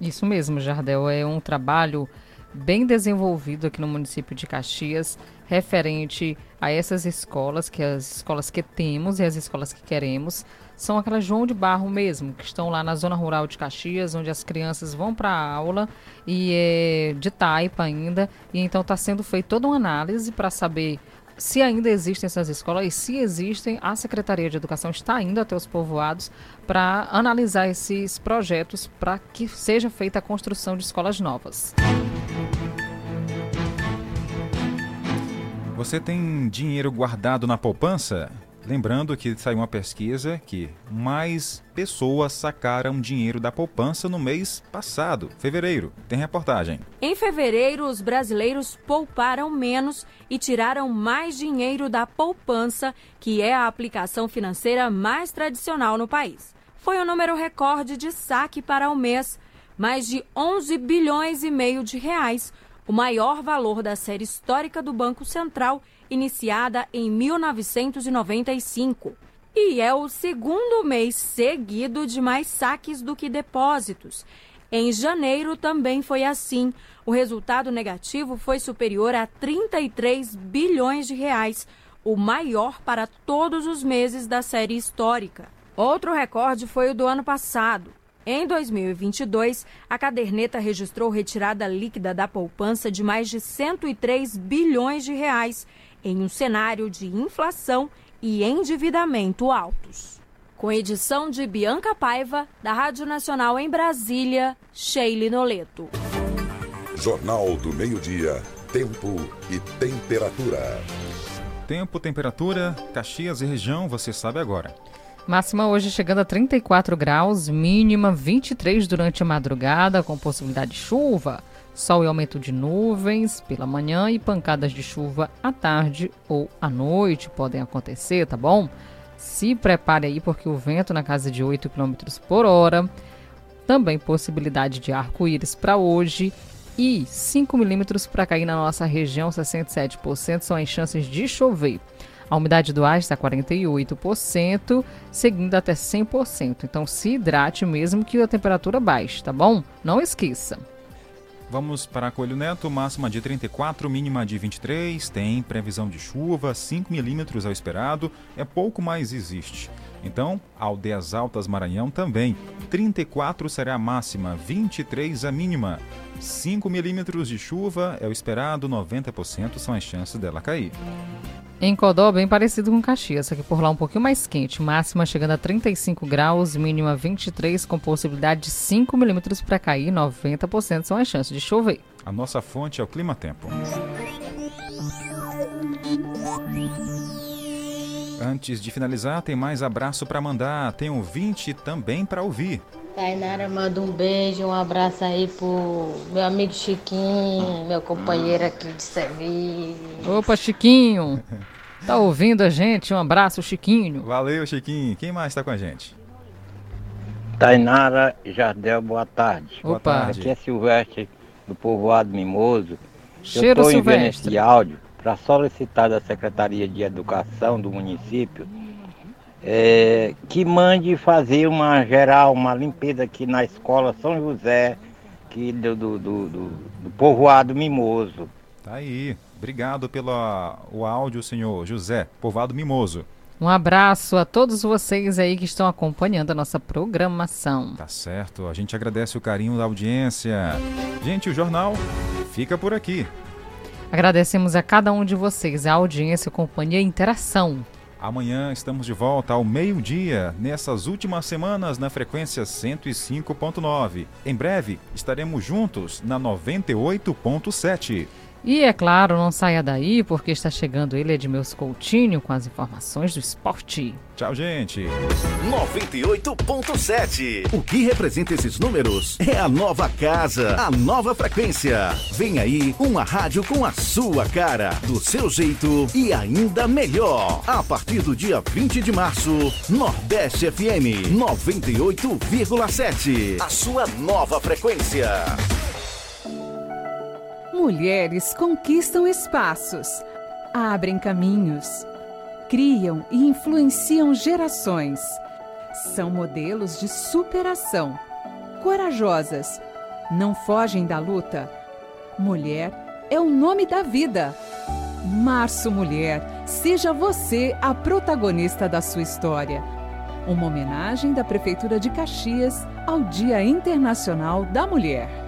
Isso mesmo, Jardel. É um trabalho bem desenvolvido aqui no município de Caxias, referente a essas escolas, que as escolas que temos e as escolas que queremos, são aquelas João de Barro mesmo, que estão lá na zona rural de Caxias, onde as crianças vão para a aula e é de taipa ainda, e então está sendo feita toda uma análise para saber se ainda existem essas escolas e se existem, a Secretaria de Educação está indo até os povoados para analisar esses projetos para que seja feita a construção de escolas novas. Você tem dinheiro guardado na poupança? Lembrando que saiu uma pesquisa que mais pessoas sacaram dinheiro da poupança no mês passado, fevereiro. Tem reportagem. Em fevereiro, os brasileiros pouparam menos e tiraram mais dinheiro da poupança, que é a aplicação financeira mais tradicional no país. Foi o um número recorde de saque para o mês, mais de 11 bilhões e meio de reais, o maior valor da série histórica do Banco Central, iniciada em 1995. E é o segundo mês seguido de mais saques do que depósitos. Em janeiro também foi assim. O resultado negativo foi superior a 33 bilhões de reais, o maior para todos os meses da série histórica. Outro recorde foi o do ano passado. Em 2022, a caderneta registrou retirada líquida da poupança de mais de 103 bilhões de reais, em um cenário de inflação e endividamento altos. Com edição de Bianca Paiva, da Rádio Nacional em Brasília, Sheile Noleto. Jornal do Meio-Dia, Tempo e Temperatura. Tempo, temperatura, Caxias e região, você sabe agora. Máxima hoje chegando a 34 graus, mínima 23 durante a madrugada, com possibilidade de chuva. Sol e aumento de nuvens pela manhã e pancadas de chuva à tarde ou à noite podem acontecer, tá bom? Se prepare aí porque o vento na casa de 8 km por hora. Também possibilidade de arco-íris para hoje e 5 milímetros para cair na nossa região, 67% são as chances de chover. A umidade do ar está 48%, seguindo até 100%. Então se hidrate mesmo que a temperatura baixe, tá bom? Não esqueça. Vamos para Coelho Neto, máxima de 34, mínima de 23, tem previsão de chuva, 5 milímetros ao esperado, é pouco mais existe. Então, Aldeias Altas Maranhão também, 34 será a máxima, 23 a mínima. 5 milímetros de chuva é o esperado, 90% são as chances dela cair. Em Codó, bem parecido com Caxias, só que por lá um pouquinho mais quente. Máxima chegando a 35 graus, mínima 23, com possibilidade de 5 milímetros para cair, 90% são as chances de chover. A nossa fonte é o Clima Tempo. Antes de finalizar, tem mais abraço para mandar. Tem ouvinte também para ouvir. Tainara manda um beijo, um abraço aí pro meu amigo Chiquinho, meu companheiro aqui de serviço. Opa, Chiquinho! Tá ouvindo a gente? Um abraço, Chiquinho. Valeu, Chiquinho. Quem mais está com a gente? Tainara Jardel, boa tarde. Opa. Boa tarde. Aqui é Silvestre, do povoado Mimoso. Cheiro, Eu estou enviando Silvestre. esse áudio para solicitar da Secretaria de Educação do município é, que mande fazer uma geral, uma limpeza aqui na escola São José, que do, do, do, do- do povoado Mimoso. Tá aí. Obrigado pelo o áudio, senhor José, Povoado Mimoso. Um abraço a todos vocês aí que estão acompanhando a nossa programação. Tá certo. A gente agradece o carinho da audiência. Gente, o jornal fica por aqui. Agradecemos a cada um de vocês, a audiência, a companhia e interação. Amanhã estamos de volta ao meio-dia, nessas últimas semanas na frequência 105.9. Em breve estaremos juntos na 98.7. E é claro, não saia daí, porque está chegando ele, Edmilson Coutinho, com as informações do esporte. Tchau, gente. 98.7. O que representa esses números é a nova casa, a nova frequência. Vem aí uma rádio com a sua cara, do seu jeito e ainda melhor. A partir do dia 20 de março, Nordeste FM 98,7. A sua nova frequência. Mulheres conquistam espaços, abrem caminhos, criam e influenciam gerações. São modelos de superação, corajosas, não fogem da luta. Mulher é o nome da vida. Março Mulher, seja você a protagonista da sua história. Uma homenagem da Prefeitura de Caxias ao Dia Internacional da Mulher.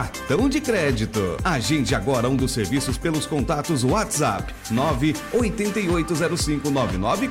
cartão de crédito. Agende agora um dos serviços pelos contatos WhatsApp 9880599